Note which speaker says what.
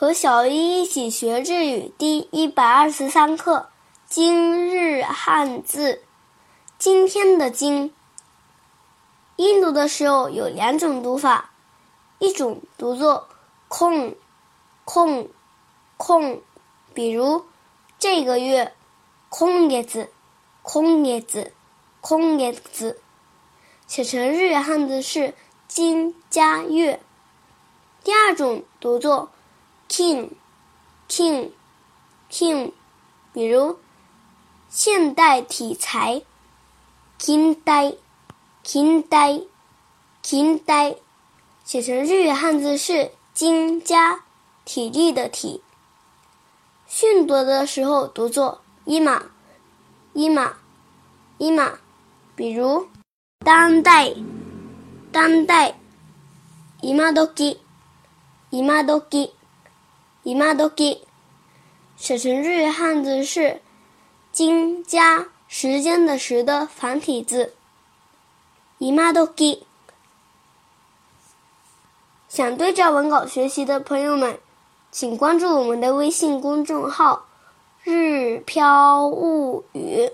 Speaker 1: 和小一一起学日语第一百二十三课今日汉字。今天的“今”音读的时候有两种读法，一种读作空空空，比如这个月空叶子空叶子空叶子，写成日语汉字是今加月。第二种读作。king，king，king，比如现代体裁，近代，近代，近代，写成日语汉字是金加体力的体。训读的时候读作伊玛，伊玛，伊玛，比如当代，当代，伊玛多吉，伊玛姨妈都给写成日语汉字是“金”加时间的“时”的繁体字。姨妈都给想对照文稿学习的朋友们，请关注我们的微信公众号“日飘物语”。